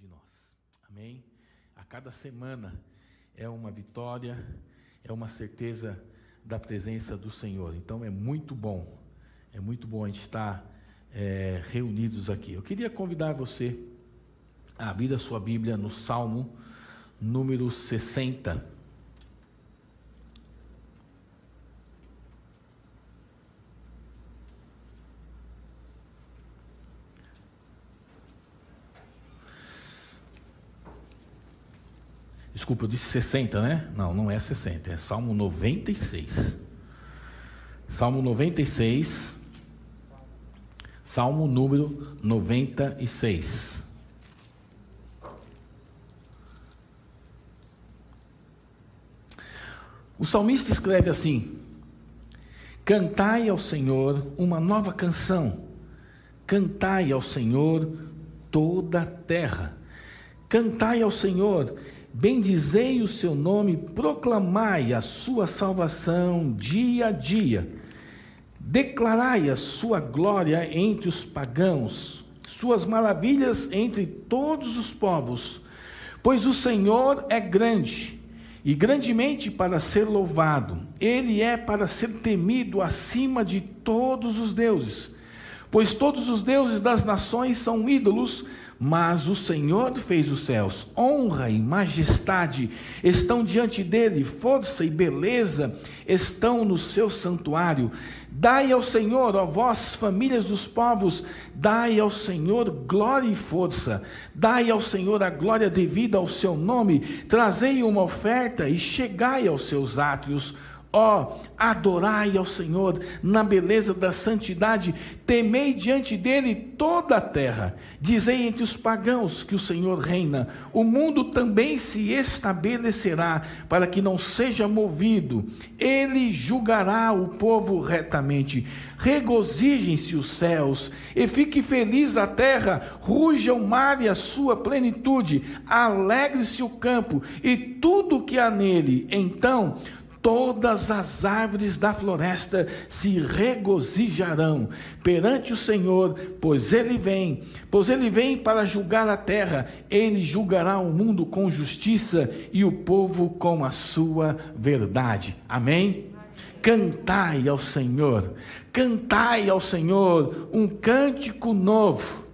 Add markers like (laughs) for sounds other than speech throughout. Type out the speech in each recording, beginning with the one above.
de nós. Amém? A cada semana é uma vitória, é uma certeza da presença do Senhor. Então é muito bom, é muito bom a gente estar é, reunidos aqui. Eu queria convidar você a abrir a sua Bíblia no Salmo número 60. Desculpa, eu disse 60, né? Não, não é 60, é Salmo 96. Salmo 96. Salmo número 96. O salmista escreve assim: Cantai ao Senhor uma nova canção, cantai ao Senhor toda a terra, cantai ao Senhor Bendizei o seu nome, proclamai a sua salvação dia a dia. Declarai a sua glória entre os pagãos, suas maravilhas entre todos os povos. Pois o Senhor é grande e grandemente para ser louvado. Ele é para ser temido acima de todos os deuses. Pois todos os deuses das nações são ídolos, mas o Senhor fez os céus, honra e majestade estão diante dele, força e beleza estão no seu santuário. Dai ao Senhor, ó vós, famílias dos povos, dai ao Senhor glória e força, dai ao Senhor a glória devida ao seu nome, trazei uma oferta e chegai aos seus átrios Ó, oh, adorai ao Senhor na beleza da santidade, temei diante dele toda a terra. Dizei entre os pagãos que o Senhor reina. O mundo também se estabelecerá para que não seja movido. Ele julgará o povo retamente. Regozijem-se os céus e fique feliz a terra, ruja o mar e a sua plenitude, alegre-se o campo e tudo que há nele. Então, todas as árvores da floresta se regozijarão perante o Senhor, pois ele vem, pois ele vem para julgar a terra, ele julgará o mundo com justiça e o povo com a sua verdade. Amém? Cantai ao Senhor, cantai ao Senhor um cântico novo,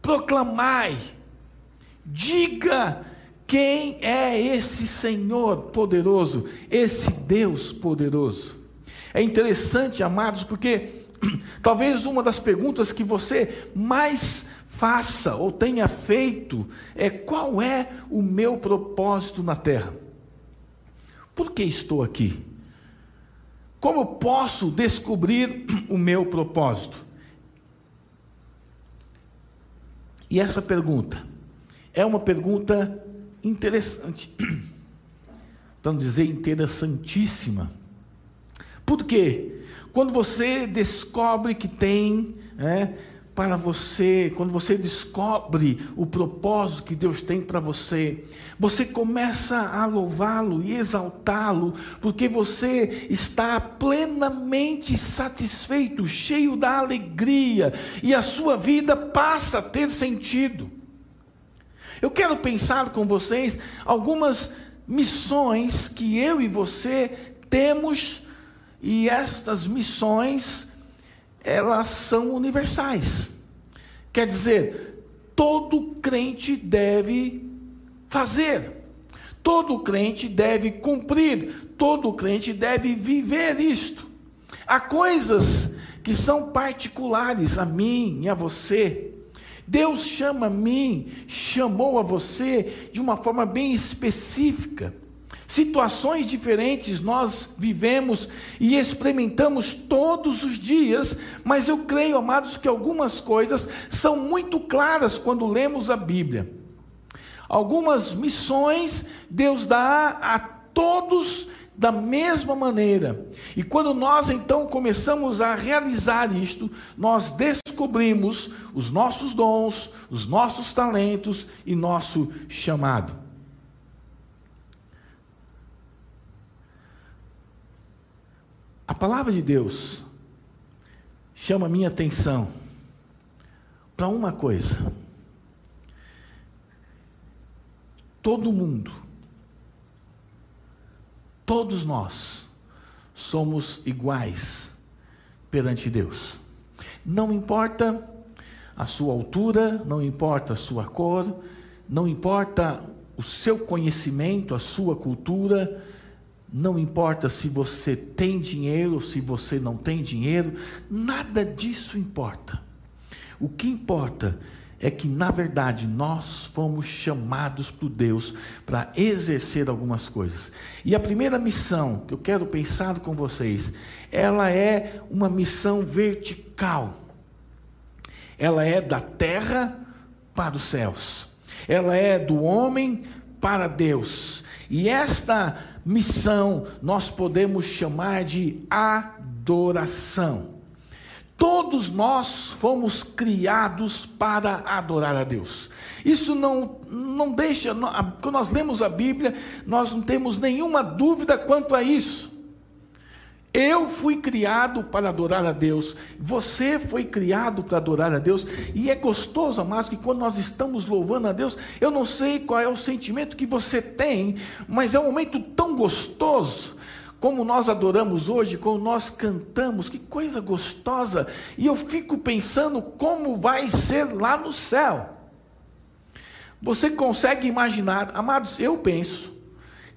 proclamai, diga quem é esse Senhor poderoso, esse Deus poderoso? É interessante, amados, porque (clears throat) talvez uma das perguntas que você mais faça ou tenha feito é: qual é o meu propósito na terra? Por que estou aqui? Como posso descobrir (clears throat) o meu propósito? E essa pergunta é uma pergunta interessante, (clears throat) para não dizer interessantíssima. Por quê? Quando você descobre que tem é, para você, quando você descobre o propósito que Deus tem para você, você começa a louvá-lo e exaltá-lo, porque você está plenamente satisfeito, cheio da alegria, e a sua vida passa a ter sentido. Eu quero pensar com vocês algumas missões que eu e você temos, e estas missões, elas são universais. Quer dizer, todo crente deve fazer, todo crente deve cumprir, todo crente deve viver isto. Há coisas que são particulares a mim e a você, Deus chama a mim, chamou a você de uma forma bem específica. Situações diferentes nós vivemos e experimentamos todos os dias, mas eu creio, amados, que algumas coisas são muito claras quando lemos a Bíblia. Algumas missões Deus dá a todos da mesma maneira. E quando nós então começamos a realizar isto, nós descobrimos os nossos dons, os nossos talentos e nosso chamado. A palavra de Deus chama minha atenção para uma coisa. todo mundo, todos nós, somos iguais perante Deus. Não importa a sua altura, não importa a sua cor, não importa o seu conhecimento, a sua cultura, não importa se você tem dinheiro ou se você não tem dinheiro, nada disso importa. O que importa é que, na verdade, nós fomos chamados por Deus para exercer algumas coisas. E a primeira missão que eu quero pensar com vocês, ela é uma missão vertical. Ela é da terra para os céus. Ela é do homem para Deus. E esta missão nós podemos chamar de adoração. Todos nós fomos criados para adorar a Deus. Isso não, não deixa, quando nós lemos a Bíblia, nós não temos nenhuma dúvida quanto a isso. Eu fui criado para adorar a Deus, você foi criado para adorar a Deus, e é gostoso, amados, que quando nós estamos louvando a Deus, eu não sei qual é o sentimento que você tem, mas é um momento tão gostoso, como nós adoramos hoje, como nós cantamos, que coisa gostosa. E eu fico pensando como vai ser lá no céu. Você consegue imaginar, amados, eu penso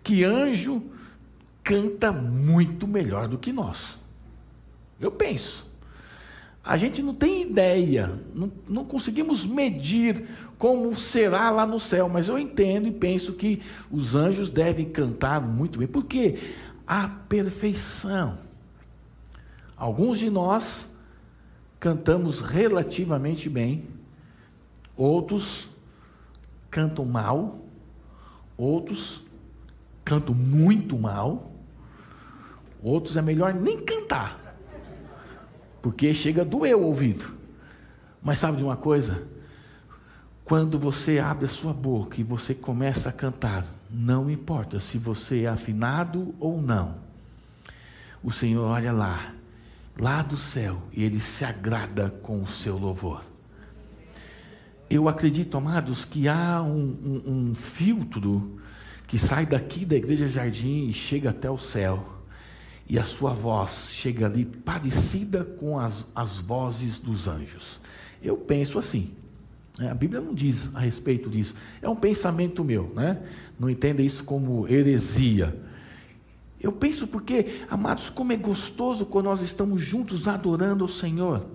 que anjo canta muito melhor do que nós. Eu penso. A gente não tem ideia, não, não conseguimos medir como será lá no céu, mas eu entendo e penso que os anjos devem cantar muito bem. Por a perfeição. Alguns de nós cantamos relativamente bem, outros cantam mal, outros cantam muito mal, outros é melhor nem cantar, porque chega a doer o ouvido. Mas sabe de uma coisa? Quando você abre a sua boca e você começa a cantar, não importa se você é afinado ou não, o Senhor olha lá, lá do céu, e Ele se agrada com o seu louvor. Eu acredito, amados, que há um, um, um filtro que sai daqui da igreja Jardim e chega até o céu, e a sua voz chega ali parecida com as, as vozes dos anjos. Eu penso assim. É, a Bíblia não diz a respeito disso. É um pensamento meu, né? Não entenda isso como heresia. Eu penso porque, amados, como é gostoso quando nós estamos juntos adorando o Senhor.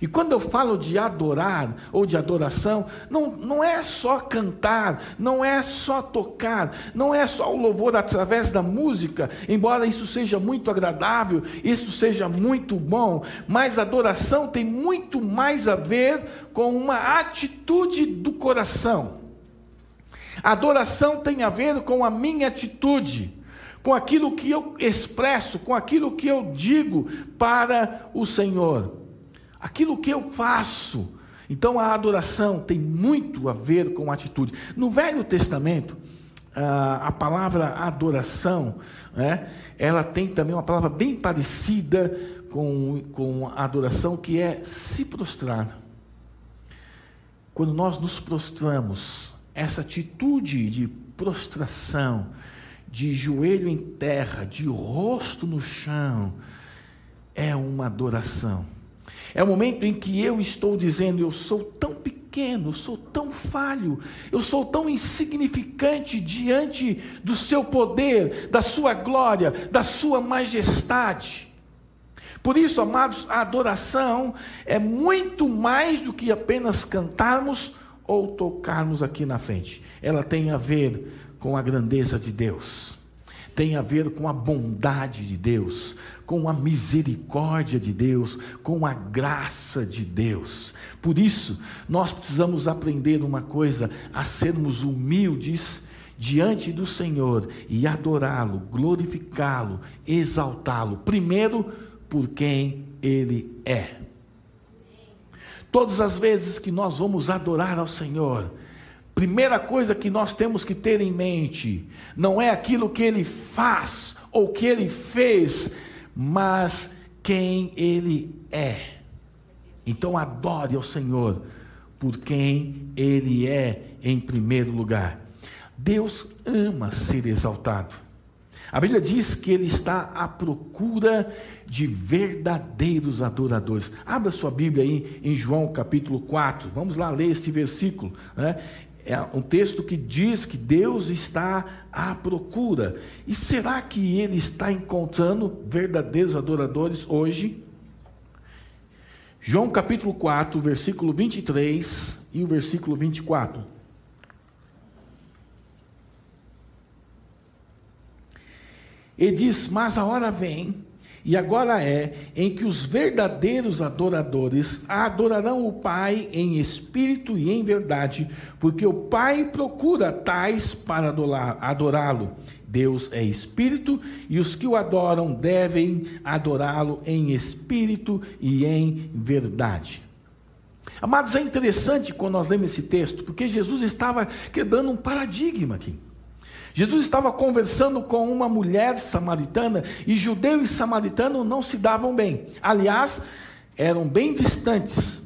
E quando eu falo de adorar ou de adoração, não, não é só cantar, não é só tocar, não é só o louvor através da música, embora isso seja muito agradável, isso seja muito bom, mas adoração tem muito mais a ver com uma atitude do coração. Adoração tem a ver com a minha atitude, com aquilo que eu expresso, com aquilo que eu digo para o Senhor aquilo que eu faço. Então a adoração tem muito a ver com atitude. No Velho Testamento, a palavra adoração, né, ela tem também uma palavra bem parecida com, com a adoração, que é se prostrar. Quando nós nos prostramos, essa atitude de prostração, de joelho em terra, de rosto no chão, é uma adoração. É o momento em que eu estou dizendo: eu sou tão pequeno, sou tão falho, eu sou tão insignificante diante do seu poder, da sua glória, da sua majestade. Por isso, amados, a adoração é muito mais do que apenas cantarmos ou tocarmos aqui na frente. Ela tem a ver com a grandeza de Deus, tem a ver com a bondade de Deus, com a misericórdia de Deus, com a graça de Deus. Por isso, nós precisamos aprender uma coisa: a sermos humildes diante do Senhor e adorá-lo, glorificá-lo, exaltá-lo. Primeiro, por quem Ele é. Todas as vezes que nós vamos adorar ao Senhor, primeira coisa que nós temos que ter em mente não é aquilo que Ele faz ou que Ele fez, mas quem Ele é. Então adore ao Senhor por quem Ele é em primeiro lugar. Deus ama ser exaltado. A Bíblia diz que ele está à procura de verdadeiros adoradores. Abra sua Bíblia aí em João capítulo 4. Vamos lá ler este versículo. Né? É um texto que diz que Deus está à procura. E será que ele está encontrando verdadeiros adoradores hoje? João capítulo 4, versículo 23 e o versículo 24. Ele diz: Mas a hora vem, e agora é, em que os verdadeiros adoradores adorarão o Pai em espírito e em verdade, porque o Pai procura tais para adorá-lo. Deus é espírito e os que o adoram devem adorá-lo em espírito e em verdade. Amados, é interessante quando nós lemos esse texto, porque Jesus estava quebrando um paradigma aqui. Jesus estava conversando com uma mulher samaritana e judeu e samaritano não se davam bem. Aliás, eram bem distantes.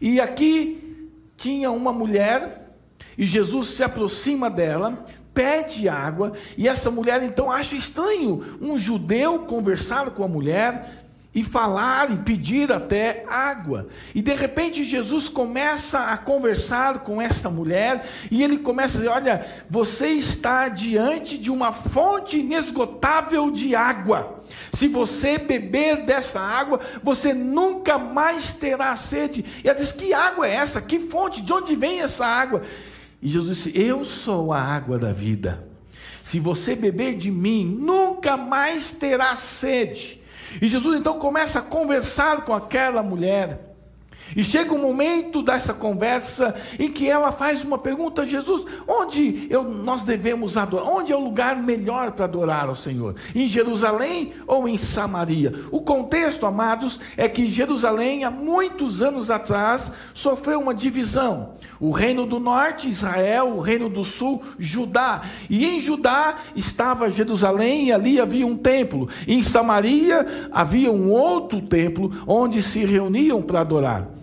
E aqui tinha uma mulher e Jesus se aproxima dela, pede água, e essa mulher então acha estranho um judeu conversar com a mulher e falar e pedir até água. E de repente Jesus começa a conversar com essa mulher e ele começa a dizer: Olha, você está diante de uma fonte inesgotável de água. Se você beber dessa água, você nunca mais terá sede. E ela diz: Que água é essa? Que fonte? De onde vem essa água? E Jesus disse: Eu sou a água da vida. Se você beber de mim, nunca mais terá sede. E Jesus então começa a conversar com aquela mulher. E chega um momento dessa conversa em que ela faz uma pergunta: Jesus, onde eu, nós devemos adorar? Onde é o lugar melhor para adorar ao Senhor? Em Jerusalém ou em Samaria? O contexto, amados, é que Jerusalém, há muitos anos atrás, sofreu uma divisão. O reino do norte, Israel, o reino do sul, Judá. E em Judá estava Jerusalém, e ali havia um templo. Em Samaria havia um outro templo onde se reuniam para adorar.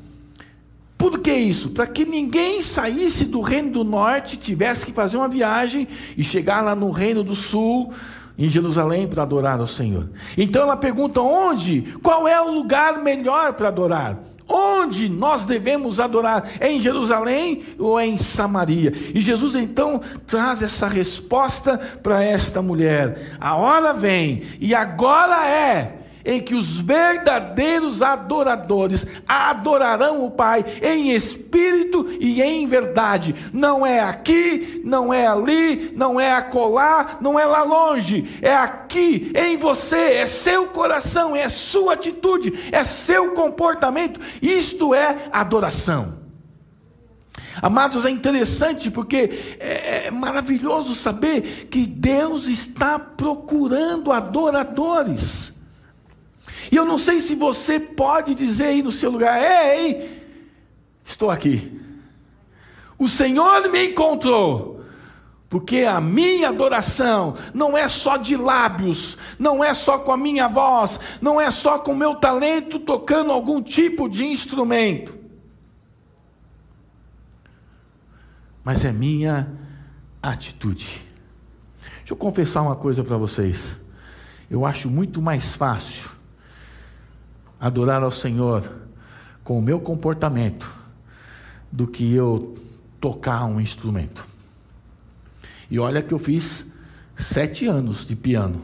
Por que isso? Para que ninguém saísse do reino do norte, tivesse que fazer uma viagem e chegar lá no reino do sul, em Jerusalém, para adorar ao Senhor. Então ela pergunta: onde? Qual é o lugar melhor para adorar? Onde nós devemos adorar? É em Jerusalém ou é em Samaria? E Jesus então traz essa resposta para esta mulher: a hora vem, e agora é em que os verdadeiros adoradores adorarão o Pai em espírito e em verdade. Não é aqui, não é ali, não é acolá, não é lá longe, é aqui em você, é seu coração, é sua atitude, é seu comportamento. Isto é adoração. Amados, é interessante porque é, é maravilhoso saber que Deus está procurando adoradores. E eu não sei se você pode dizer aí no seu lugar: Ei, estou aqui. O Senhor me encontrou. Porque a minha adoração não é só de lábios, não é só com a minha voz, não é só com o meu talento tocando algum tipo de instrumento. Mas é minha atitude. Deixa eu confessar uma coisa para vocês. Eu acho muito mais fácil adorar ao Senhor com o meu comportamento do que eu tocar um instrumento. E olha que eu fiz sete anos de piano,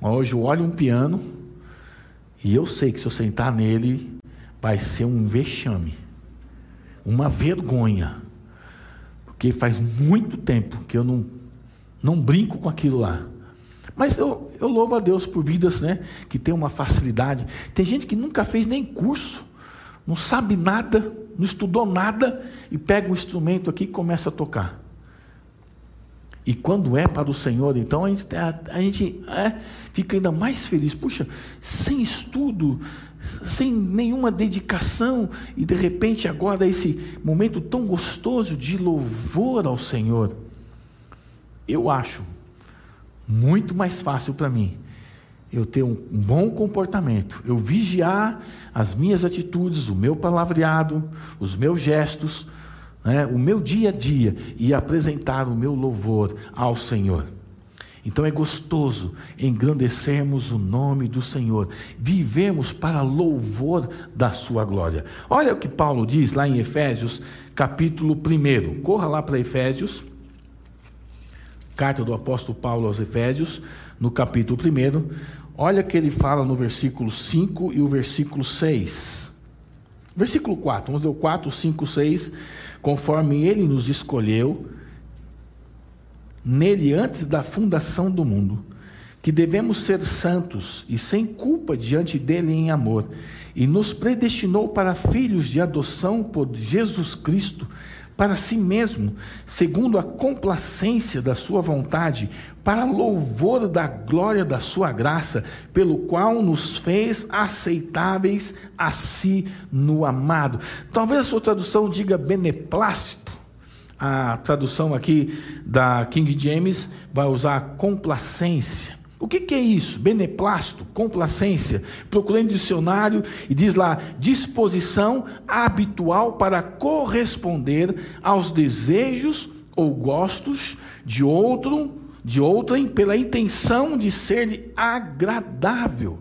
mas hoje eu olho um piano e eu sei que se eu sentar nele vai ser um vexame, uma vergonha, porque faz muito tempo que eu não, não brinco com aquilo lá. Mas eu, eu louvo a Deus por vidas né, que tem uma facilidade. Tem gente que nunca fez nem curso, não sabe nada, não estudou nada e pega um instrumento aqui e começa a tocar. E quando é para o Senhor, então a gente, a, a gente é, fica ainda mais feliz. Puxa, sem estudo, sem nenhuma dedicação, e de repente agora esse momento tão gostoso de louvor ao Senhor. Eu acho muito mais fácil para mim eu ter um bom comportamento, eu vigiar as minhas atitudes, o meu palavreado, os meus gestos, né, o meu dia a dia e apresentar o meu louvor ao Senhor. Então é gostoso engrandecermos o nome do Senhor, vivemos para louvor da Sua glória. Olha o que Paulo diz lá em Efésios, capítulo 1. Corra lá para Efésios, carta do apóstolo Paulo aos Efésios, no capítulo 1. Olha que ele fala no versículo 5 e o versículo 6. Versículo 4, vamos ver o 4, 5, 6. Conforme ele nos escolheu nele antes da fundação do mundo, que devemos ser santos e sem culpa diante dele em amor, e nos predestinou para filhos de adoção por Jesus Cristo, para si mesmo, segundo a complacência da sua vontade, para louvor da glória da sua graça, pelo qual nos fez aceitáveis a si no amado. Talvez a sua tradução diga beneplácito a tradução aqui da King James vai usar complacência. O que, que, é isso? Beneplácito, complacência. Procurei no dicionário e diz lá: disposição habitual para corresponder aos desejos ou gostos de outro, de outrem, pela intenção de ser-lhe agradável.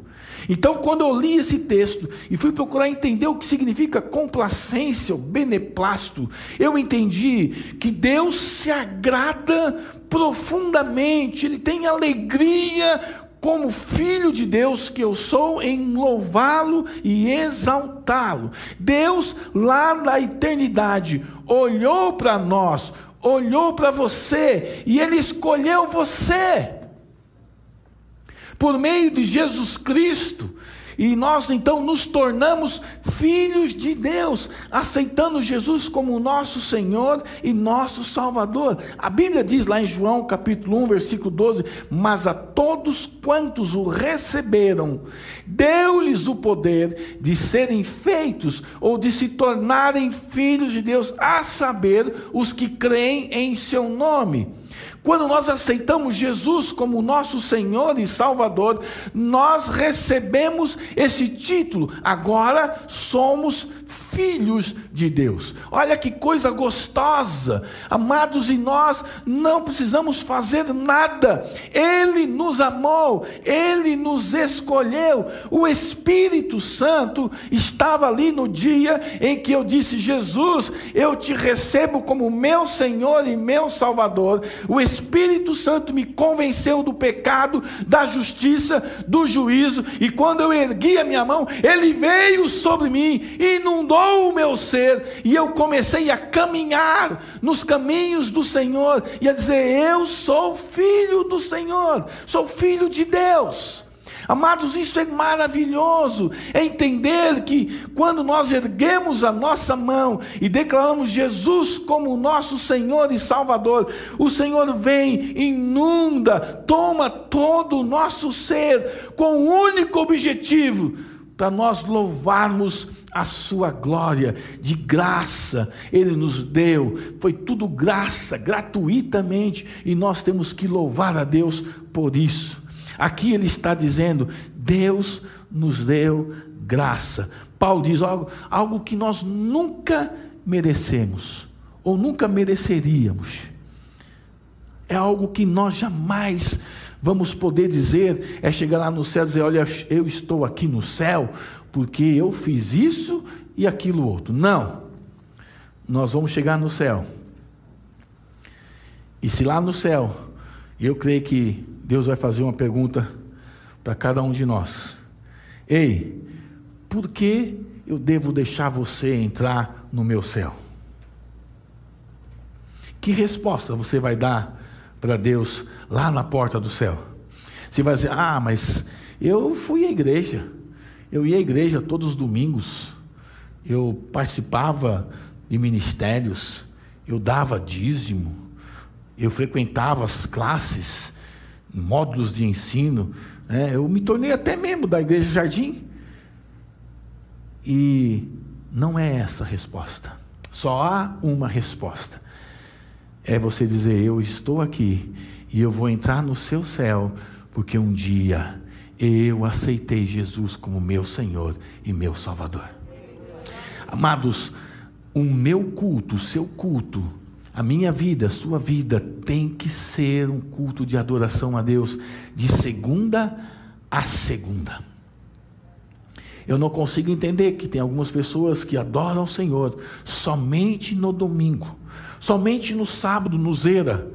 Então, quando eu li esse texto e fui procurar entender o que significa complacência ou beneplácito, eu entendi que Deus se agrada profundamente, Ele tem alegria como filho de Deus que eu sou, em louvá-lo e exaltá-lo. Deus, lá na eternidade, olhou para nós, olhou para você e Ele escolheu você por meio de Jesus Cristo. E nós então nos tornamos filhos de Deus, aceitando Jesus como nosso Senhor e nosso Salvador. A Bíblia diz lá em João capítulo 1, versículo 12: Mas a todos quantos o receberam, deu-lhes o poder de serem feitos ou de se tornarem filhos de Deus, a saber, os que creem em seu nome. Quando nós aceitamos Jesus como nosso Senhor e Salvador, nós recebemos esse título. Agora somos filhos de Deus. Olha que coisa gostosa, amados, e nós não precisamos fazer nada. Ele nos amou, ele nos escolheu. O Espírito Santo estava ali no dia em que eu disse: Jesus, eu te recebo como meu Senhor e meu Salvador. O Espírito Santo me convenceu do pecado, da justiça, do juízo, e quando eu ergui a minha mão, ele veio sobre mim, inundou o meu ser, e eu comecei a caminhar nos caminhos do Senhor, e a dizer: Eu sou filho do Senhor, sou filho de Deus. Amados, isso é maravilhoso, é entender que quando nós erguemos a nossa mão e declaramos Jesus como nosso Senhor e Salvador, o Senhor vem, inunda, toma todo o nosso ser com o um único objetivo para nós louvarmos a sua glória, de graça, Ele nos deu, foi tudo graça, gratuitamente, e nós temos que louvar a Deus por isso. Aqui Ele está dizendo: Deus nos deu graça. Paulo diz algo, algo que nós nunca merecemos, ou nunca mereceríamos, é algo que nós jamais vamos poder dizer, é chegar lá no céu e dizer: Olha, eu estou aqui no céu porque eu fiz isso e aquilo outro. Não. Nós vamos chegar no céu. E se lá no céu, eu creio que Deus vai fazer uma pergunta para cada um de nós: Ei, por que eu devo deixar você entrar no meu céu? Que resposta você vai dar para Deus lá na porta do céu? Você vai dizer: Ah, mas eu fui à igreja. Eu ia à igreja todos os domingos, eu participava de ministérios, eu dava dízimo, eu frequentava as classes, módulos de ensino, né? eu me tornei até membro da Igreja Jardim. E não é essa a resposta. Só há uma resposta. É você dizer: Eu estou aqui e eu vou entrar no seu céu, porque um dia eu aceitei Jesus como meu Senhor e meu Salvador. Amados, o meu culto, o seu culto, a minha vida, a sua vida tem que ser um culto de adoração a Deus de segunda a segunda. Eu não consigo entender que tem algumas pessoas que adoram o Senhor somente no domingo, somente no sábado, no zera.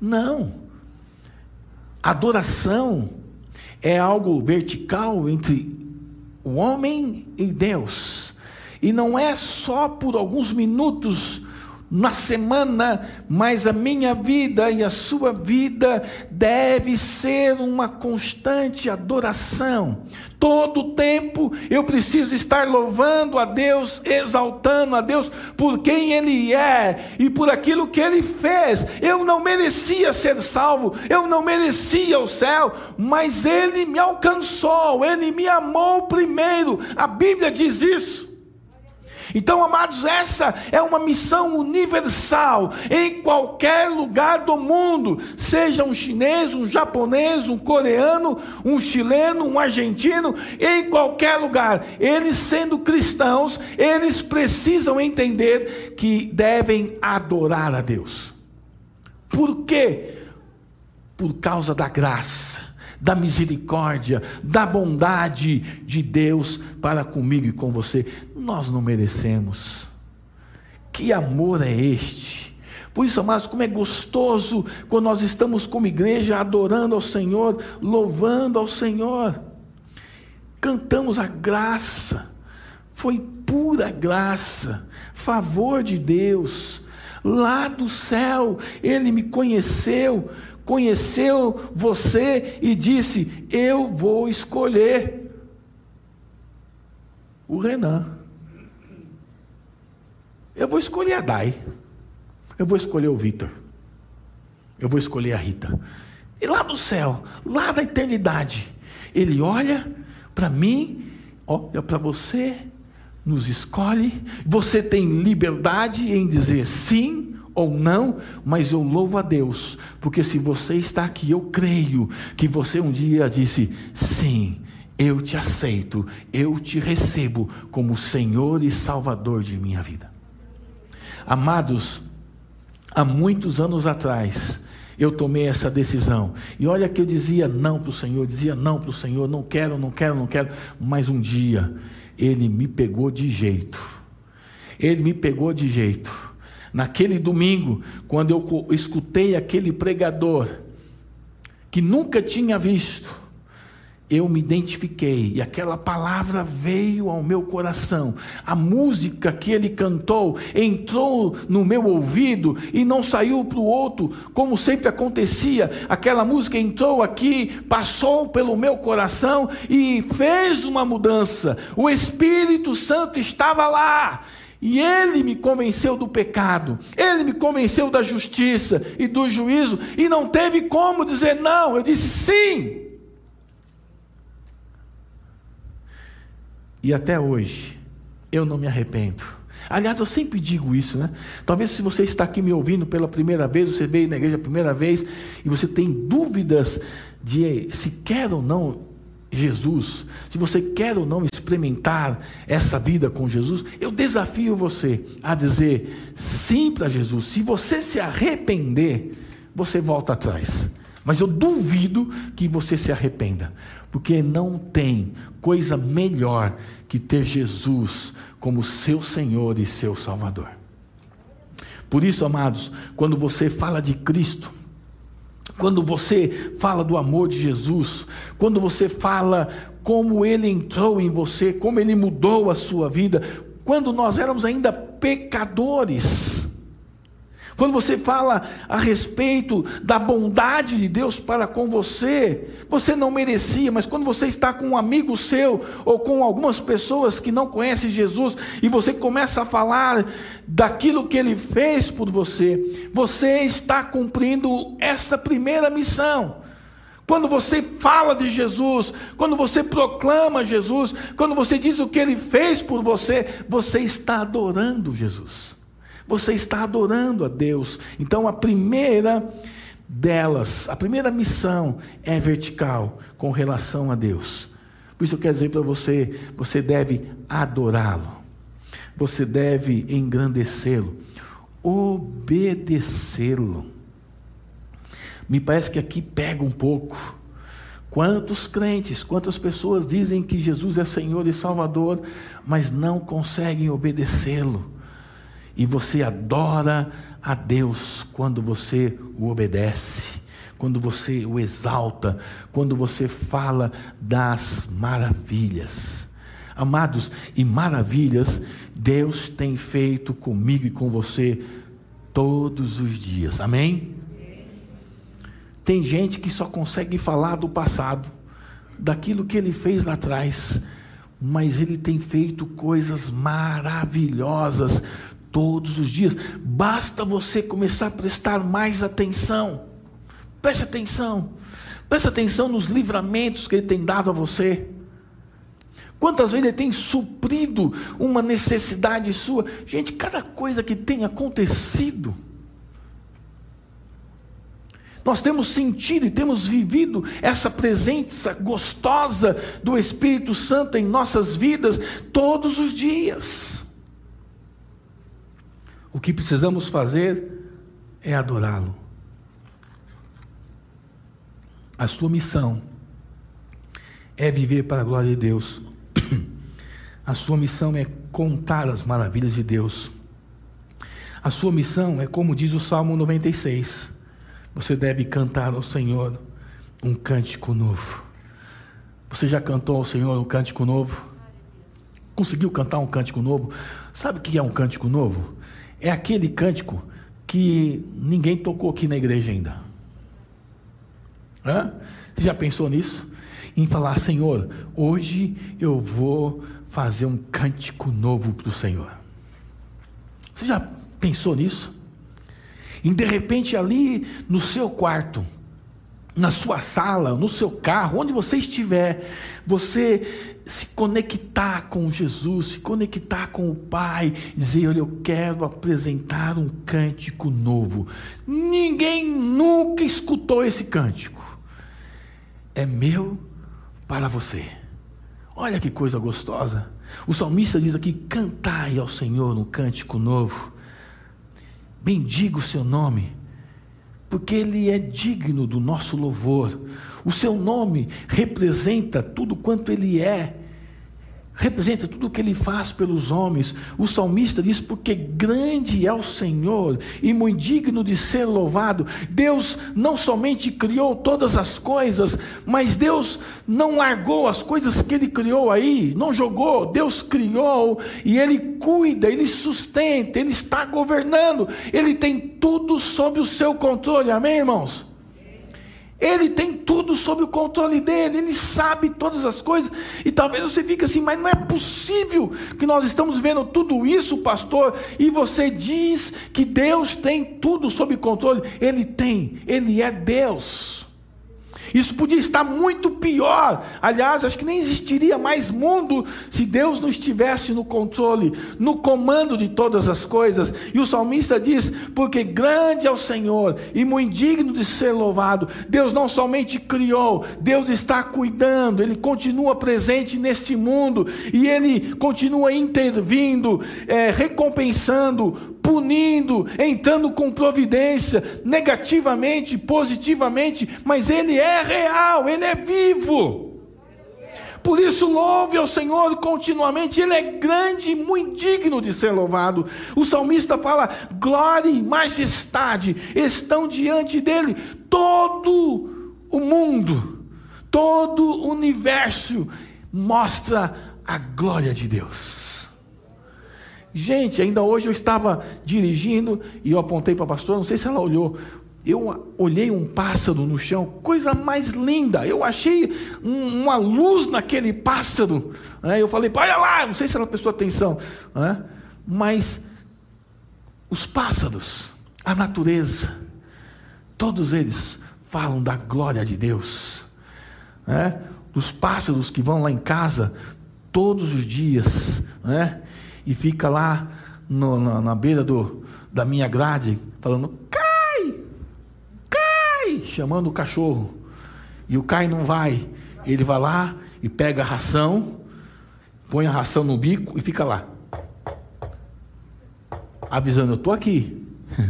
Não. Adoração é algo vertical entre o homem e Deus. E não é só por alguns minutos na semana, mas a minha vida e a sua vida deve ser uma constante adoração. Todo tempo eu preciso estar louvando a Deus, exaltando a Deus por quem Ele é e por aquilo que Ele fez. Eu não merecia ser salvo, eu não merecia o céu, mas Ele me alcançou, Ele me amou primeiro. A Bíblia diz isso. Então, amados, essa é uma missão universal em qualquer lugar do mundo, seja um chinês, um japonês, um coreano, um chileno, um argentino, em qualquer lugar. Eles sendo cristãos, eles precisam entender que devem adorar a Deus. Por quê? Por causa da graça da misericórdia, da bondade de Deus para comigo e com você. Nós não merecemos. Que amor é este? Por isso, amados, como é gostoso quando nós estamos como igreja adorando ao Senhor, louvando ao Senhor. Cantamos a graça, foi pura graça, favor de Deus. Lá do céu, Ele me conheceu, conheceu você e disse: Eu vou escolher o Renan. Eu vou escolher a Dai. Eu vou escolher o Vitor. Eu vou escolher a Rita. E lá no céu, lá na eternidade, ele olha para mim, olha para você, nos escolhe. Você tem liberdade em dizer sim ou não, mas eu louvo a Deus, porque se você está aqui, eu creio que você um dia disse: sim, eu te aceito, eu te recebo como Senhor e Salvador de minha vida. Amados, há muitos anos atrás, eu tomei essa decisão. E olha que eu dizia não para o Senhor, dizia não para o Senhor, não quero, não quero, não quero. Mas um dia, Ele me pegou de jeito. Ele me pegou de jeito. Naquele domingo, quando eu escutei aquele pregador, que nunca tinha visto, eu me identifiquei e aquela palavra veio ao meu coração. A música que ele cantou entrou no meu ouvido e não saiu para o outro, como sempre acontecia. Aquela música entrou aqui, passou pelo meu coração e fez uma mudança. O Espírito Santo estava lá e ele me convenceu do pecado, ele me convenceu da justiça e do juízo, e não teve como dizer não, eu disse sim. E até hoje, eu não me arrependo. Aliás, eu sempre digo isso, né? Talvez se você está aqui me ouvindo pela primeira vez, você veio na igreja a primeira vez, e você tem dúvidas de se quer ou não Jesus, se você quer ou não experimentar essa vida com Jesus, eu desafio você a dizer sim para Jesus. Se você se arrepender, você volta atrás. Mas eu duvido que você se arrependa, porque não tem coisa melhor que ter Jesus como seu Senhor e seu Salvador. Por isso, amados, quando você fala de Cristo, quando você fala do amor de Jesus, quando você fala como ele entrou em você, como ele mudou a sua vida, quando nós éramos ainda pecadores, quando você fala a respeito da bondade de Deus para com você, você não merecia, mas quando você está com um amigo seu ou com algumas pessoas que não conhecem Jesus e você começa a falar daquilo que ele fez por você, você está cumprindo essa primeira missão. Quando você fala de Jesus, quando você proclama Jesus, quando você diz o que ele fez por você, você está adorando Jesus você está adorando a Deus. Então a primeira delas, a primeira missão é vertical com relação a Deus. Por isso eu quero dizer para você, você deve adorá-lo. você deve engrandecê-lo, obedecê-lo. Me parece que aqui pega um pouco. Quantos crentes, quantas pessoas dizem que Jesus é Senhor e Salvador, mas não conseguem obedecê-lo. E você adora a Deus quando você o obedece, quando você o exalta, quando você fala das maravilhas. Amados, e maravilhas Deus tem feito comigo e com você todos os dias. Amém? Tem gente que só consegue falar do passado, daquilo que ele fez lá atrás, mas ele tem feito coisas maravilhosas todos os dias. Basta você começar a prestar mais atenção. Preste atenção. Preste atenção nos livramentos que ele tem dado a você. Quantas vezes ele tem suprido uma necessidade sua? Gente, cada coisa que tem acontecido nós temos sentido e temos vivido essa presença gostosa do Espírito Santo em nossas vidas todos os dias. O que precisamos fazer é adorá-lo. A sua missão é viver para a glória de Deus. (clears throat) A sua missão é contar as maravilhas de Deus. A sua missão é como diz o Salmo 96 você deve cantar ao Senhor um cântico novo. Você já cantou ao Senhor um cântico novo? Conseguiu cantar um cântico novo? Sabe o que é um cântico novo? É aquele cântico que ninguém tocou aqui na igreja ainda. Hã? Você já pensou nisso? Em falar, Senhor, hoje eu vou fazer um cântico novo para o Senhor. Você já pensou nisso? E de repente ali no seu quarto, na sua sala, no seu carro, onde você estiver, você se conectar com Jesus, se conectar com o Pai, dizer: Olha, eu quero apresentar um cântico novo. Ninguém nunca escutou esse cântico. É meu para você. Olha que coisa gostosa. O salmista diz aqui: Cantai ao Senhor um cântico novo bendiga o seu nome, porque ele é digno do nosso louvor. O seu nome representa tudo quanto ele é representa tudo o que ele faz pelos homens. O salmista diz: Porque grande é o Senhor e muito digno de ser louvado. Deus não somente criou todas as coisas, mas Deus não largou as coisas que ele criou aí, não jogou. Deus criou e ele cuida, ele sustenta, ele está governando, ele tem tudo sob o seu controle. Amém, irmãos? Ele tem tudo sob o controle dele, ele sabe todas as coisas. E talvez você fique assim, mas não é possível que nós estamos vendo tudo isso, pastor, e você diz que Deus tem tudo sob controle. Ele tem, ele é Deus. Isso podia estar muito pior. Aliás, acho que nem existiria mais mundo se Deus não estivesse no controle, no comando de todas as coisas. E o salmista diz: Porque grande é o Senhor e muito digno de ser louvado. Deus não somente criou, Deus está cuidando, Ele continua presente neste mundo e Ele continua intervindo, é, recompensando, punindo, entrando com providência, negativamente, positivamente, mas Ele é real, Ele é vivo. Por isso, louve ao Senhor continuamente, Ele é grande e muito digno de ser louvado. O salmista fala: glória e majestade estão diante dele, todo o mundo, todo o universo mostra a glória de Deus. Gente, ainda hoje eu estava dirigindo e eu apontei para a pastora, não sei se ela olhou. Eu olhei um pássaro no chão, coisa mais linda. Eu achei um, uma luz naquele pássaro. Né? Eu falei, olha lá, não sei se ela prestou atenção. Né? Mas os pássaros, a natureza, todos eles falam da glória de Deus. Né? Os pássaros que vão lá em casa todos os dias, né? E fica lá no, na, na, beira do, da minha grade, falando: cai, cai, chamando o cachorro. E o cai não vai. Ele vai lá e pega a ração, põe a ração no bico e fica lá. avisando: eu estou aqui. (laughs)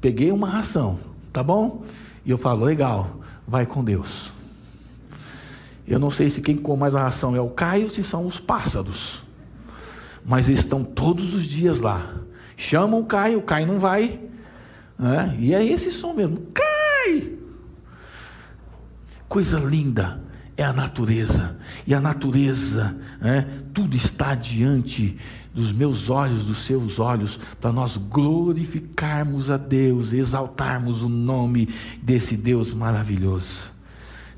Peguei uma ração, tá bom? E eu falo: legal, vai com Deus. Eu não sei se quem come mais a ração é o Caio ou se são os pássaros. Mas estão todos os dias lá. Chamam o Caio, o Caio não vai. Né? E é esse som mesmo. Cai! Coisa linda é a natureza. E a natureza, né? tudo está diante dos meus olhos, dos seus olhos, para nós glorificarmos a Deus, exaltarmos o nome desse Deus maravilhoso.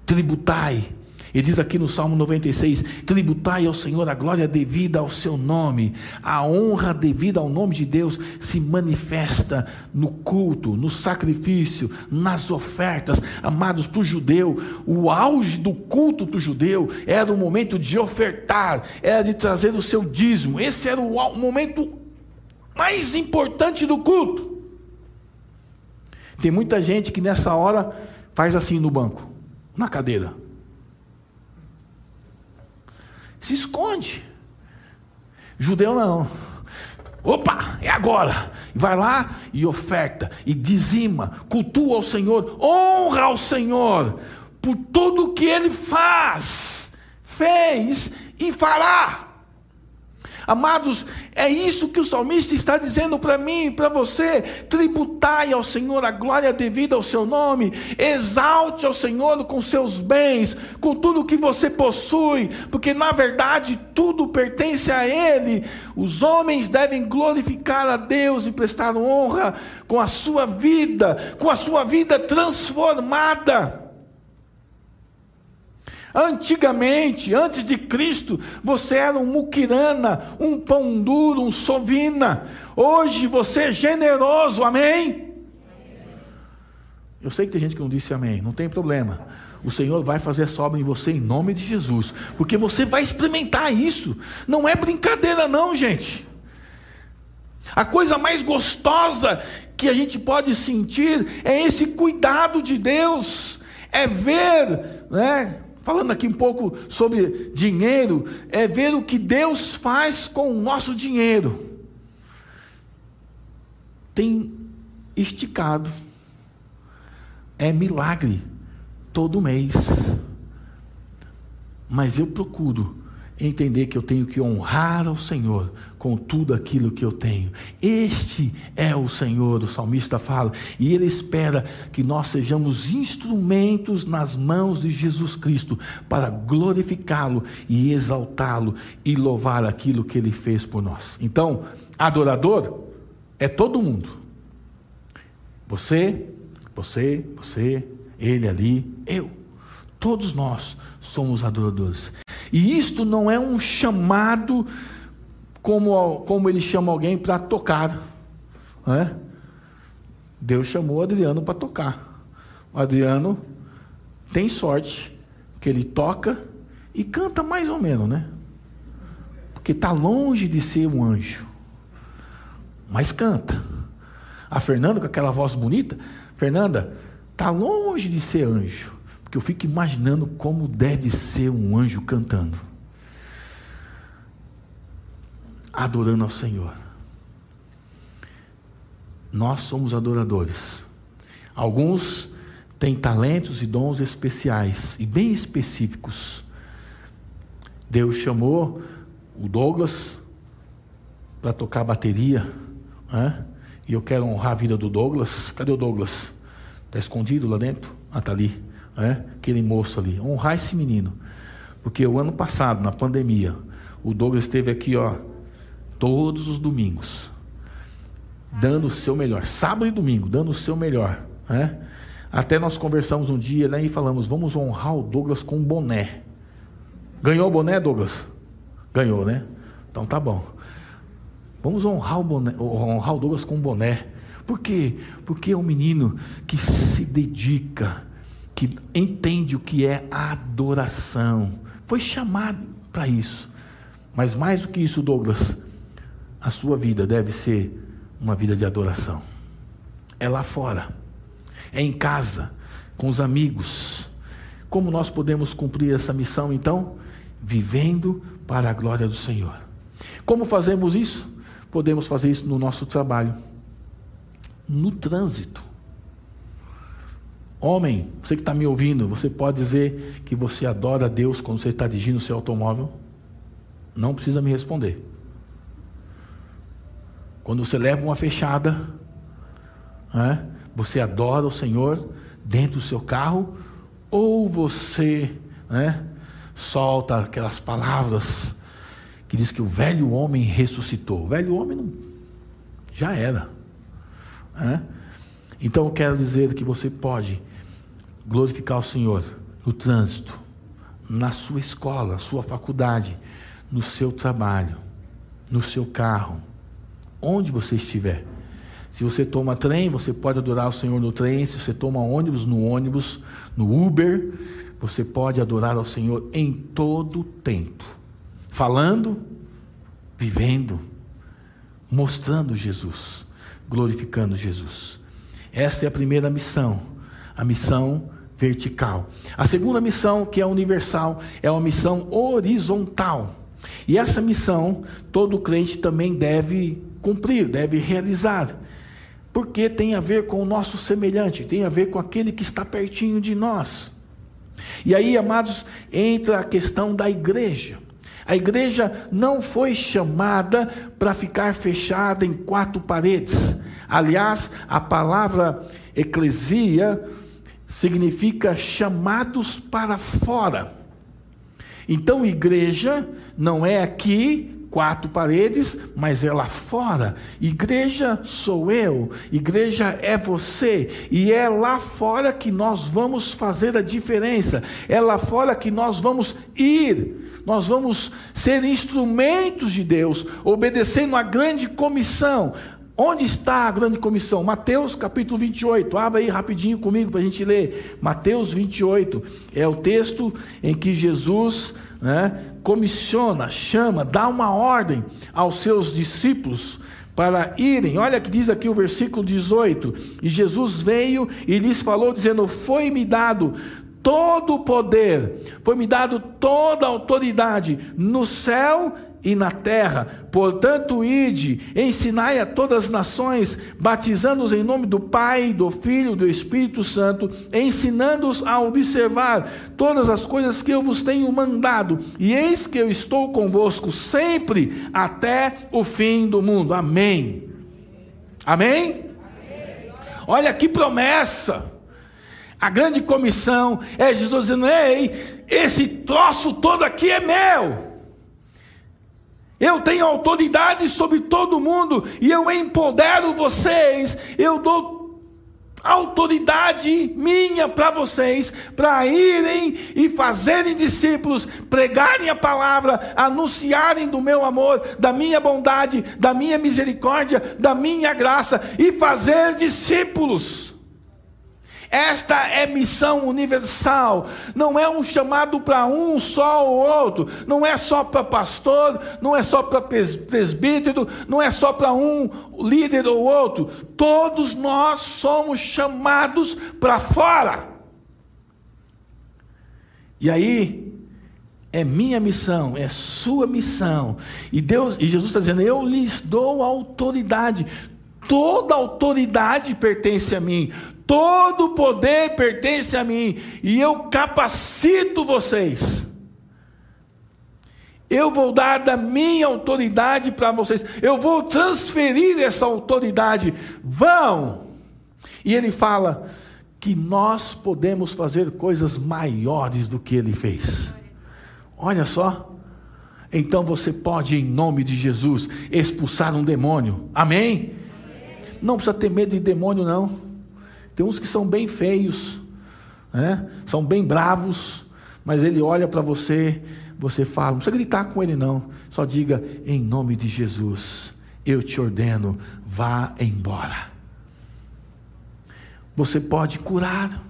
Tributai ele diz aqui no Salmo 96: Tributai ao Senhor a glória devida ao seu nome, a honra devida ao nome de Deus se manifesta no culto, no sacrifício, nas ofertas. Amados, para o judeu, o auge do culto do judeu era o momento de ofertar, era de trazer o seu dízimo. Esse era o momento mais importante do culto. Tem muita gente que nessa hora faz assim no banco, na cadeira. Se esconde. Judeu não. Opa, é agora. Vai lá e oferta, e dizima, cultua ao Senhor, honra ao Senhor por tudo o que ele faz, fez e fará. Amados, é isso que o salmista está dizendo para mim para você. Tributai ao Senhor a glória devida ao seu nome, exalte ao Senhor com seus bens, com tudo que você possui, porque na verdade tudo pertence a Ele. Os homens devem glorificar a Deus e prestar honra com a sua vida, com a sua vida transformada. Antigamente, antes de Cristo, você era um muquirana, um pão duro, um sovina. Hoje você é generoso, amém? Eu sei que tem gente que não disse amém, não tem problema. O Senhor vai fazer essa obra em você em nome de Jesus, porque você vai experimentar isso. Não é brincadeira, não, gente. A coisa mais gostosa que a gente pode sentir é esse cuidado de Deus, é ver, né? Falando aqui um pouco sobre dinheiro, é ver o que Deus faz com o nosso dinheiro. Tem esticado. É milagre todo mês. Mas eu procuro entender que eu tenho que honrar ao Senhor com tudo aquilo que eu tenho. Este é o Senhor, o salmista fala, e ele espera que nós sejamos instrumentos nas mãos de Jesus Cristo para glorificá-lo e exaltá-lo e louvar aquilo que ele fez por nós. Então, adorador é todo mundo. Você, você, você, ele ali, eu. Todos nós somos adoradores. E isto não é um chamado como, como ele chama alguém para tocar. Né? Deus chamou Adriano para tocar. O Adriano tem sorte que ele toca e canta mais ou menos, né? Porque está longe de ser um anjo. Mas canta. A Fernanda, com aquela voz bonita, Fernanda, está longe de ser anjo. Porque eu fico imaginando como deve ser um anjo cantando, adorando ao Senhor. Nós somos adoradores. Alguns têm talentos e dons especiais e bem específicos. Deus chamou o Douglas para tocar bateria, né? e eu quero honrar a vida do Douglas. Cadê o Douglas? Está escondido lá dentro? Ah, está ali né? aquele moço ali, honrar esse menino. Porque o ano passado, na pandemia, o Douglas esteve aqui, ó, todos os domingos, dando o seu melhor, sábado e domingo, dando o seu melhor, né? Até nós conversamos um dia né, e falamos, vamos honrar o Douglas com um boné. Ganhou o boné, Douglas? Ganhou, né? Então tá bom. Vamos honrar o, boné, honrar o Douglas com um boné. Por quê? Porque é um menino que se dedica, que entende o que é adoração. Foi chamado para isso. Mas mais do que isso, Douglas, a sua vida deve ser uma vida de adoração. É lá fora, é em casa, com os amigos. Como nós podemos cumprir essa missão então? Vivendo para a glória do Senhor. Como fazemos isso? podemos fazer isso no nosso trabalho, no trânsito. Homem, você que está me ouvindo, você pode dizer que você adora a Deus quando você está dirigindo o seu automóvel? Não precisa me responder. Quando você leva uma fechada, é, você adora o Senhor dentro do seu carro, ou você é, solta aquelas palavras que diz que o velho homem ressuscitou. O velho homem não, já era. É? Então eu quero dizer que você pode glorificar o Senhor no trânsito, na sua escola, sua faculdade, no seu trabalho, no seu carro, onde você estiver. Se você toma trem, você pode adorar o Senhor no trem. Se você toma ônibus, no ônibus, no Uber, você pode adorar ao Senhor em todo o tempo. Falando, vivendo, mostrando Jesus, glorificando Jesus. Essa é a primeira missão, a missão vertical. A segunda missão, que é universal, é uma missão horizontal. E essa missão todo crente também deve cumprir, deve realizar. Porque tem a ver com o nosso semelhante, tem a ver com aquele que está pertinho de nós. E aí, amados, entra a questão da igreja. A igreja não foi chamada para ficar fechada em quatro paredes. Aliás, a palavra eclesia significa chamados para fora. Então, igreja não é aqui quatro paredes, mas é lá fora. Igreja sou eu, igreja é você, e é lá fora que nós vamos fazer a diferença, é lá fora que nós vamos ir, nós vamos ser instrumentos de Deus, obedecendo a grande comissão. Onde está a grande comissão? Mateus capítulo 28. Abra aí rapidinho comigo para a gente ler. Mateus 28 é o texto em que Jesus né, comissiona, chama, dá uma ordem aos seus discípulos para irem. Olha que diz aqui o versículo 18: E Jesus veio e lhes falou, dizendo: Foi-me dado todo o poder, foi-me dado toda a autoridade no céu e na terra. Portanto, ide, ensinai a todas as nações, batizando-os em nome do Pai, do Filho e do Espírito Santo, ensinando-os a observar todas as coisas que eu vos tenho mandado. E eis que eu estou convosco sempre até o fim do mundo. Amém. Amém? Olha que promessa. A grande comissão é Jesus dizendo: Ei, esse troço todo aqui é meu. Eu tenho autoridade sobre todo mundo e eu empodero vocês. Eu dou autoridade minha para vocês para irem e fazerem discípulos, pregarem a palavra, anunciarem do meu amor, da minha bondade, da minha misericórdia, da minha graça e fazer discípulos. Esta é missão universal, não é um chamado para um só ou outro, não é só para pastor, não é só para presbítero, não é só para um líder ou outro, todos nós somos chamados para fora. E aí, é minha missão, é sua missão. E Deus, e Jesus está dizendo: Eu lhes dou autoridade. Toda autoridade pertence a mim. Todo o poder pertence a mim e eu capacito vocês. Eu vou dar da minha autoridade para vocês. Eu vou transferir essa autoridade. Vão. E ele fala que nós podemos fazer coisas maiores do que ele fez. Olha só. Então você pode, em nome de Jesus, expulsar um demônio. Amém? Amém. Não precisa ter medo de demônio, não. Tem uns que são bem feios, né? são bem bravos, mas ele olha para você, você fala, não precisa gritar com ele não, só diga em nome de Jesus, eu te ordeno, vá embora. Você pode curar.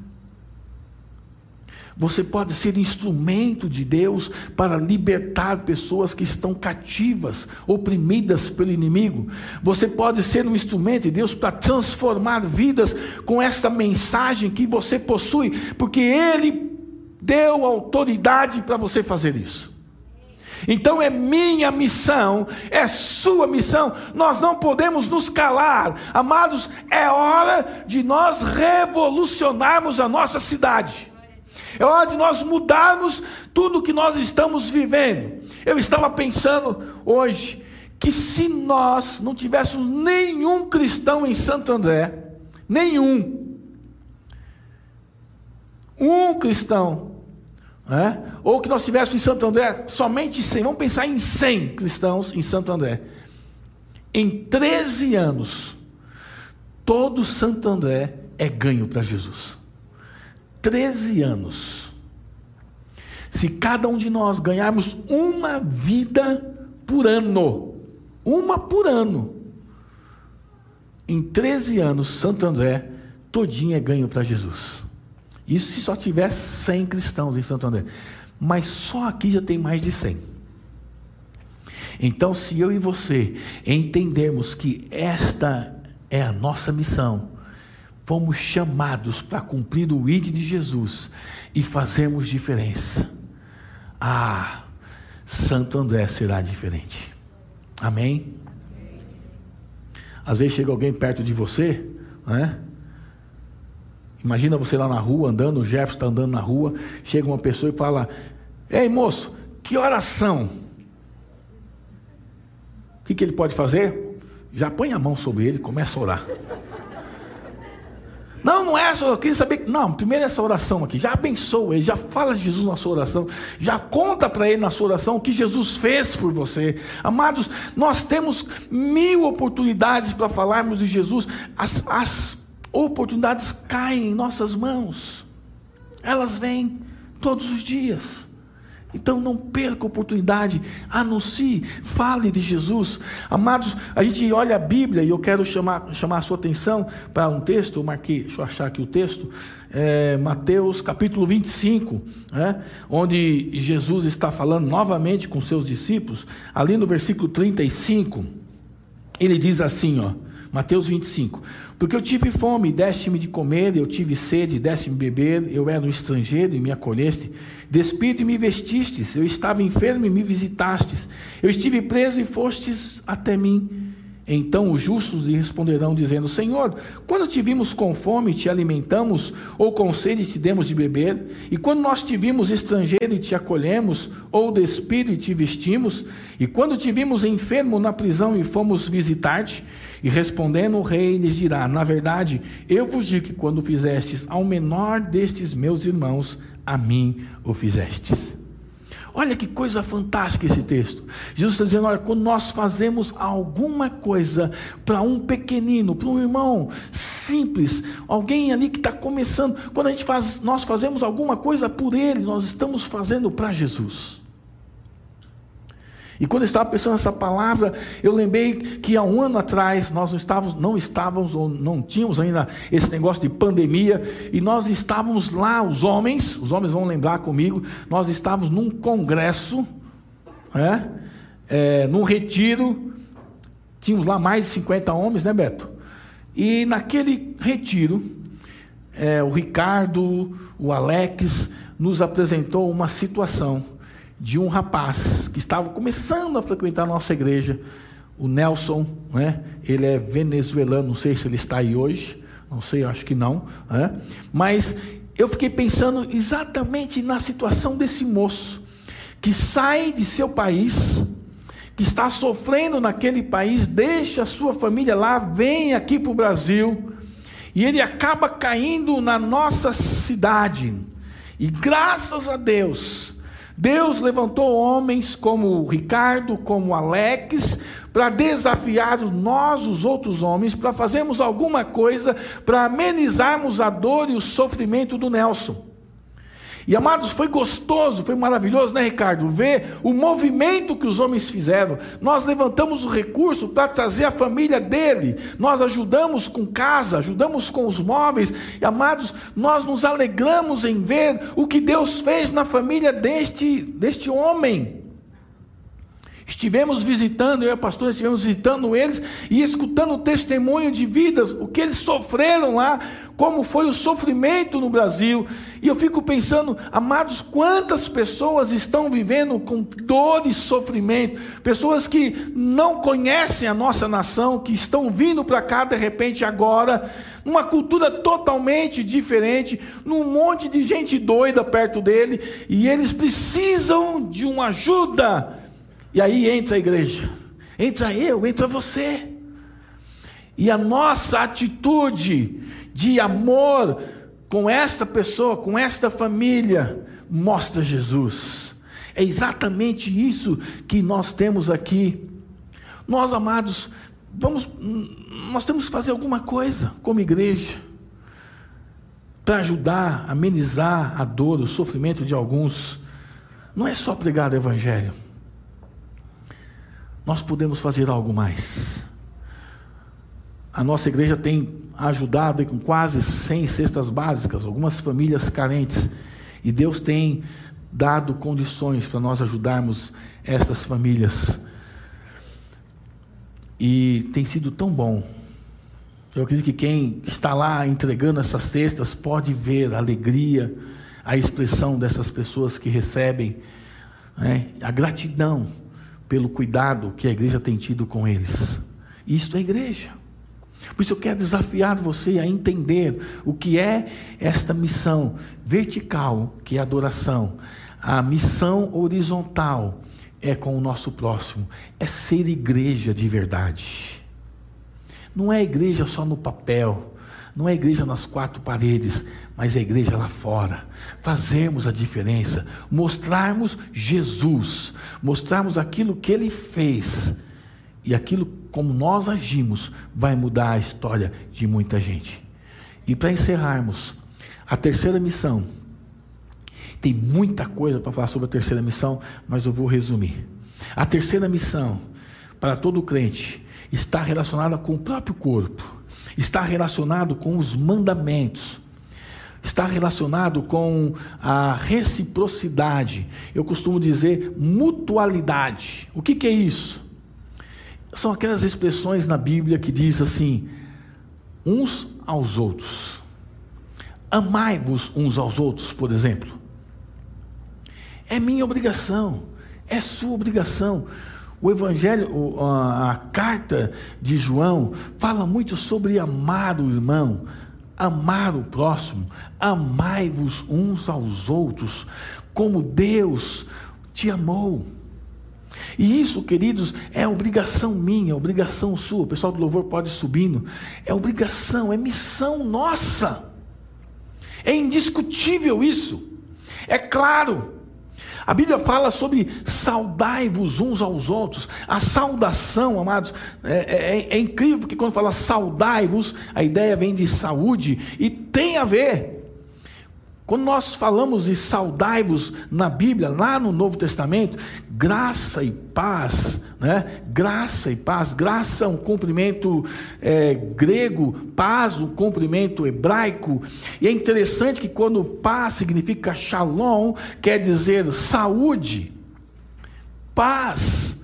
Você pode ser instrumento de Deus para libertar pessoas que estão cativas, oprimidas pelo inimigo. Você pode ser um instrumento de Deus para transformar vidas com essa mensagem que você possui, porque Ele deu autoridade para você fazer isso. Então é minha missão, é sua missão. Nós não podemos nos calar. Amados, é hora de nós revolucionarmos a nossa cidade. É hora de nós mudarmos tudo que nós estamos vivendo. Eu estava pensando hoje que se nós não tivéssemos nenhum cristão em Santo André, nenhum, um cristão, né? ou que nós tivéssemos em Santo André somente 100, vamos pensar em 100 cristãos em Santo André. Em 13 anos, todo Santo André é ganho para Jesus. 13 anos. Se cada um de nós ganharmos uma vida por ano, uma por ano, em 13 anos, Santo André todinho é ganho para Jesus. Isso se só tiver 100 cristãos em Santo André. Mas só aqui já tem mais de 100. Então, se eu e você entendermos que esta é a nossa missão, fomos chamados para cumprir o ID de Jesus e fazermos diferença. Ah, Santo André será diferente. Amém? Às vezes chega alguém perto de você, né? Imagina você lá na rua andando, o Jefferson está andando na rua, chega uma pessoa e fala: Ei moço, que oração? O que, que ele pode fazer? Já põe a mão sobre ele e começa a orar. Não, não é eu queria saber. Não, primeiro essa oração aqui. Já abençoa ele, já fala de Jesus na sua oração, já conta para ele na sua oração o que Jesus fez por você. Amados, nós temos mil oportunidades para falarmos de Jesus. As, as oportunidades caem em nossas mãos, elas vêm todos os dias. Então não perca a oportunidade, anuncie, fale de Jesus. Amados, a gente olha a Bíblia e eu quero chamar, chamar a sua atenção para um texto, marquei, deixa eu achar aqui o texto, é, Mateus capítulo 25, né, onde Jesus está falando novamente com seus discípulos, ali no versículo 35, ele diz assim, ó, Mateus 25, porque eu tive fome, deste-me de comer, eu tive sede, deste-me beber, eu era um estrangeiro e me acolheste, despido e me vestistes, eu estava enfermo e me visitastes, eu estive preso e fostes até mim. Então os justos lhe responderão, dizendo: Senhor, quando te vimos com fome, te alimentamos, ou com sede te demos de beber? E quando nós te vimos estrangeiro e te acolhemos, ou despido e te vestimos? E quando te vimos enfermo na prisão e fomos visitar-te? E respondendo o rei lhes dirá: Na verdade, eu vos digo que quando fizestes ao menor destes meus irmãos, a mim o fizestes. Olha que coisa fantástica esse texto. Jesus está dizendo: olha, quando nós fazemos alguma coisa para um pequenino, para um irmão simples, alguém ali que está começando, quando a gente faz, nós fazemos alguma coisa por ele, nós estamos fazendo para Jesus. E quando eu estava pensando nessa palavra, eu lembrei que há um ano atrás nós não estávamos, não estávamos ou não tínhamos ainda esse negócio de pandemia, e nós estávamos lá, os homens, os homens vão lembrar comigo, nós estávamos num congresso, né, é, num retiro, tínhamos lá mais de 50 homens, né, Beto? E naquele retiro, é, o Ricardo, o Alex, nos apresentou uma situação de um rapaz que estava começando a frequentar a nossa igreja, o Nelson, né? ele é venezuelano, não sei se ele está aí hoje, não sei, acho que não, né? mas eu fiquei pensando exatamente na situação desse moço, que sai de seu país, que está sofrendo naquele país, deixa a sua família lá, vem aqui para o Brasil, e ele acaba caindo na nossa cidade, e graças a Deus, Deus levantou homens como Ricardo, como Alex, para desafiar nós, os outros homens, para fazermos alguma coisa para amenizarmos a dor e o sofrimento do Nelson. E amados, foi gostoso, foi maravilhoso, né, Ricardo? Ver o movimento que os homens fizeram. Nós levantamos o recurso para trazer a família dele. Nós ajudamos com casa, ajudamos com os móveis. E amados, nós nos alegramos em ver o que Deus fez na família deste, deste homem. Estivemos visitando, eu e a pastora estivemos visitando eles e escutando o testemunho de vidas, o que eles sofreram lá, como foi o sofrimento no Brasil. E eu fico pensando, amados, quantas pessoas estão vivendo com dor e sofrimento, pessoas que não conhecem a nossa nação, que estão vindo para cá de repente agora, numa cultura totalmente diferente, num monte de gente doida perto dele, e eles precisam de uma ajuda. E aí entra a igreja, entra eu, entra você. E a nossa atitude de amor com esta pessoa, com esta família, mostra Jesus. É exatamente isso que nós temos aqui. Nós, amados, vamos, nós temos que fazer alguma coisa como igreja para ajudar, amenizar a dor, o sofrimento de alguns. Não é só pregar o evangelho nós podemos fazer algo mais. A nossa igreja tem ajudado com quase 100 cestas básicas, algumas famílias carentes, e Deus tem dado condições para nós ajudarmos essas famílias. E tem sido tão bom. Eu acredito que quem está lá entregando essas cestas pode ver a alegria, a expressão dessas pessoas que recebem, né? a gratidão pelo cuidado que a igreja tem tido com eles. Isto é igreja. Por isso eu quero desafiar você a entender o que é esta missão vertical, que é a adoração. A missão horizontal é com o nosso próximo, é ser igreja de verdade. Não é igreja só no papel, não é igreja nas quatro paredes, mas a igreja lá fora. Fazermos a diferença, mostrarmos Jesus, mostrarmos aquilo que ele fez e aquilo como nós agimos vai mudar a história de muita gente. E para encerrarmos, a terceira missão. Tem muita coisa para falar sobre a terceira missão, mas eu vou resumir. A terceira missão para todo crente está relacionada com o próprio corpo, está relacionado com os mandamentos está relacionado com a reciprocidade. Eu costumo dizer mutualidade. O que, que é isso? São aquelas expressões na Bíblia que diz assim: uns aos outros. Amai-vos uns aos outros, por exemplo. É minha obrigação, é sua obrigação. O Evangelho, a, carta de João, fala muito sobre amar o irmão, amar o próximo, amai-vos uns aos outros, como Deus te amou. E isso, queridos, é obrigação minha, obrigação sua. O pessoal do louvor pode ir subindo. É obrigação, é missão nossa. É indiscutível isso. É claro. A Bíblia fala sobre saudai-vos uns aos outros. A saudação, amados, é, é, é incrível porque quando fala saudai-vos, a ideia vem de saúde e tem a ver. Quando nós falamos de saudai-vos na Bíblia, lá no Novo Testamento, graça e paz, né? Graça e paz. Graça é um cumprimento é, grego, paz um cumprimento hebraico. E é interessante que quando paz significa shalom, quer dizer saúde, paz,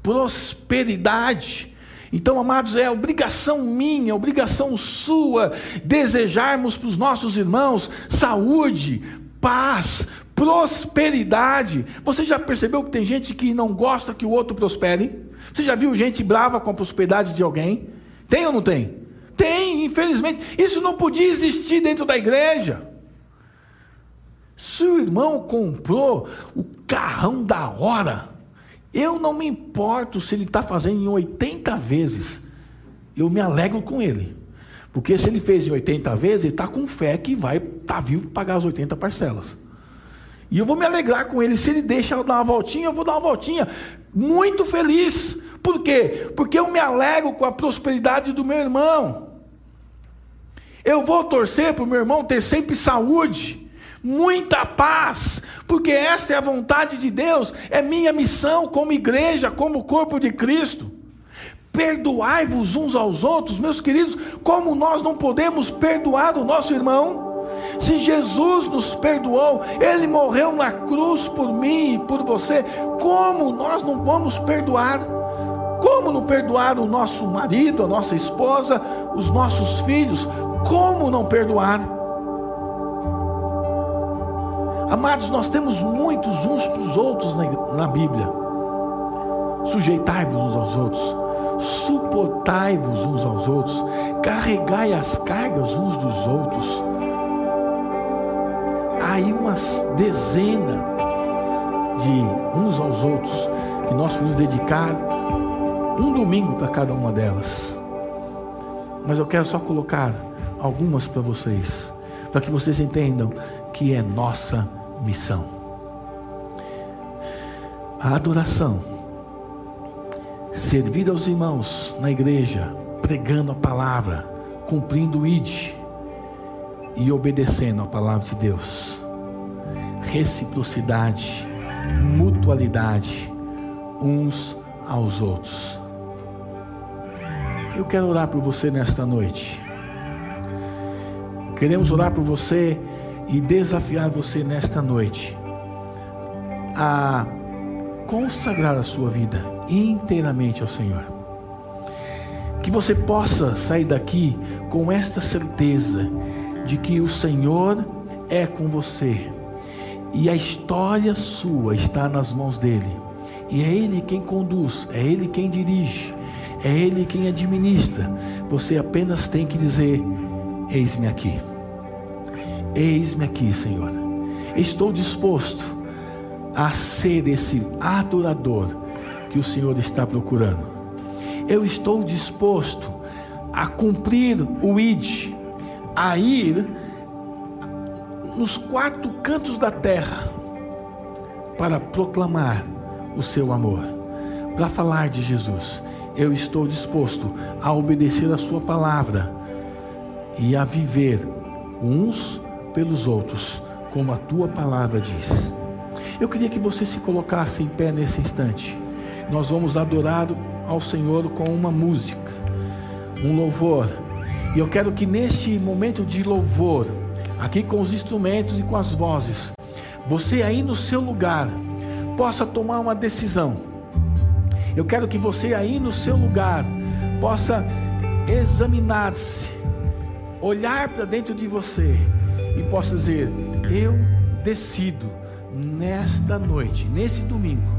prosperidade. Então, amados, é obrigação minha, obrigação sua, desejarmos para os nossos irmãos saúde, paz, prosperidade. Você já percebeu que tem gente que não gosta que o outro prospere? Você já viu gente brava com a prosperidade de alguém? Tem ou não tem? Tem, infelizmente. Isso não podia existir dentro da igreja. Se o irmão comprou o carrão da hora, eu não me importo se ele está fazendo em 80 vezes. Eu me alegro com ele. Porque se ele fez em 80 vezes, ele está com fé que vai estar tá vivo para pagar as 80 parcelas. E eu vou me alegrar com ele. Se ele deixa eu dar uma voltinha, eu vou dar uma voltinha. Muito feliz. Por quê? Porque eu me alegro com a prosperidade do meu irmão. Eu vou torcer para o meu irmão ter sempre saúde muita paz, porque esta é a vontade de Deus, é minha missão como igreja, como corpo de Cristo. Perdoai-vos uns aos outros, meus queridos, como nós não podemos perdoar o nosso irmão? Se Jesus nos perdoou, Ele morreu na cruz por mim e por você, como nós não vamos perdoar? Como não perdoar o nosso marido, a nossa esposa, os nossos filhos? Como não perdoar? Amados, nós temos muitos uns para os outros na, na Bíblia. Sujeitai-vos uns aos outros, suportai-vos uns aos outros, carregai as cargas uns dos outros. Aí umas dezenas de uns aos outros que nós podemos dedicar um domingo para cada uma delas. Mas eu quero só colocar algumas para vocês, para que vocês entendam que é nossa missão. A adoração, servir aos irmãos na igreja, pregando a palavra, cumprindo o ID e obedecendo a palavra de Deus. Reciprocidade, mutualidade uns aos outros. Eu quero orar por você nesta noite. Queremos orar por você e desafiar você nesta noite a consagrar a sua vida inteiramente ao Senhor. Que você possa sair daqui com esta certeza de que o Senhor é com você e a história sua está nas mãos dele. E é Ele quem conduz, é Ele quem dirige, é Ele quem administra. Você apenas tem que dizer: Eis-me aqui. Eis-me aqui, Senhor. Estou disposto a ser esse adorador que o Senhor está procurando. Eu estou disposto a cumprir o ID, a ir nos quatro cantos da terra para proclamar o seu amor, para falar de Jesus. Eu estou disposto a obedecer a sua palavra e a viver uns pelos outros, como a tua palavra diz. Eu queria que você se colocasse em pé nesse instante. Nós vamos adorar ao Senhor com uma música, um louvor. E eu quero que neste momento de louvor, aqui com os instrumentos e com as vozes, você aí no seu lugar possa tomar uma decisão. Eu quero que você aí no seu lugar possa examinar-se, olhar para dentro de você e possa dizer: Eu decido nesta noite, nesse domingo,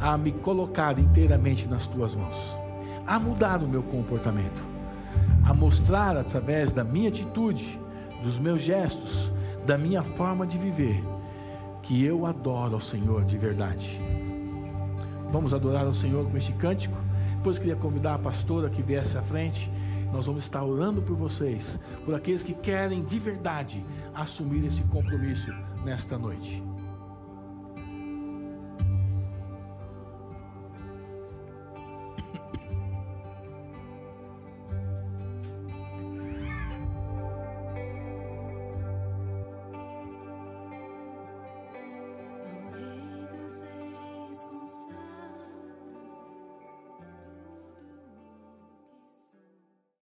a me colocar inteiramente nas tuas mãos, a mudar o meu comportamento, a mostrar através da minha atitude, dos meus gestos, da minha forma de viver, que eu adoro ao Senhor de verdade. Vamos adorar ao Senhor com este cântico. Depois queria convidar a pastora que viesse à frente. Nós vamos estar orando por vocês, por aqueles que querem de verdade assumir esse compromisso nesta noite.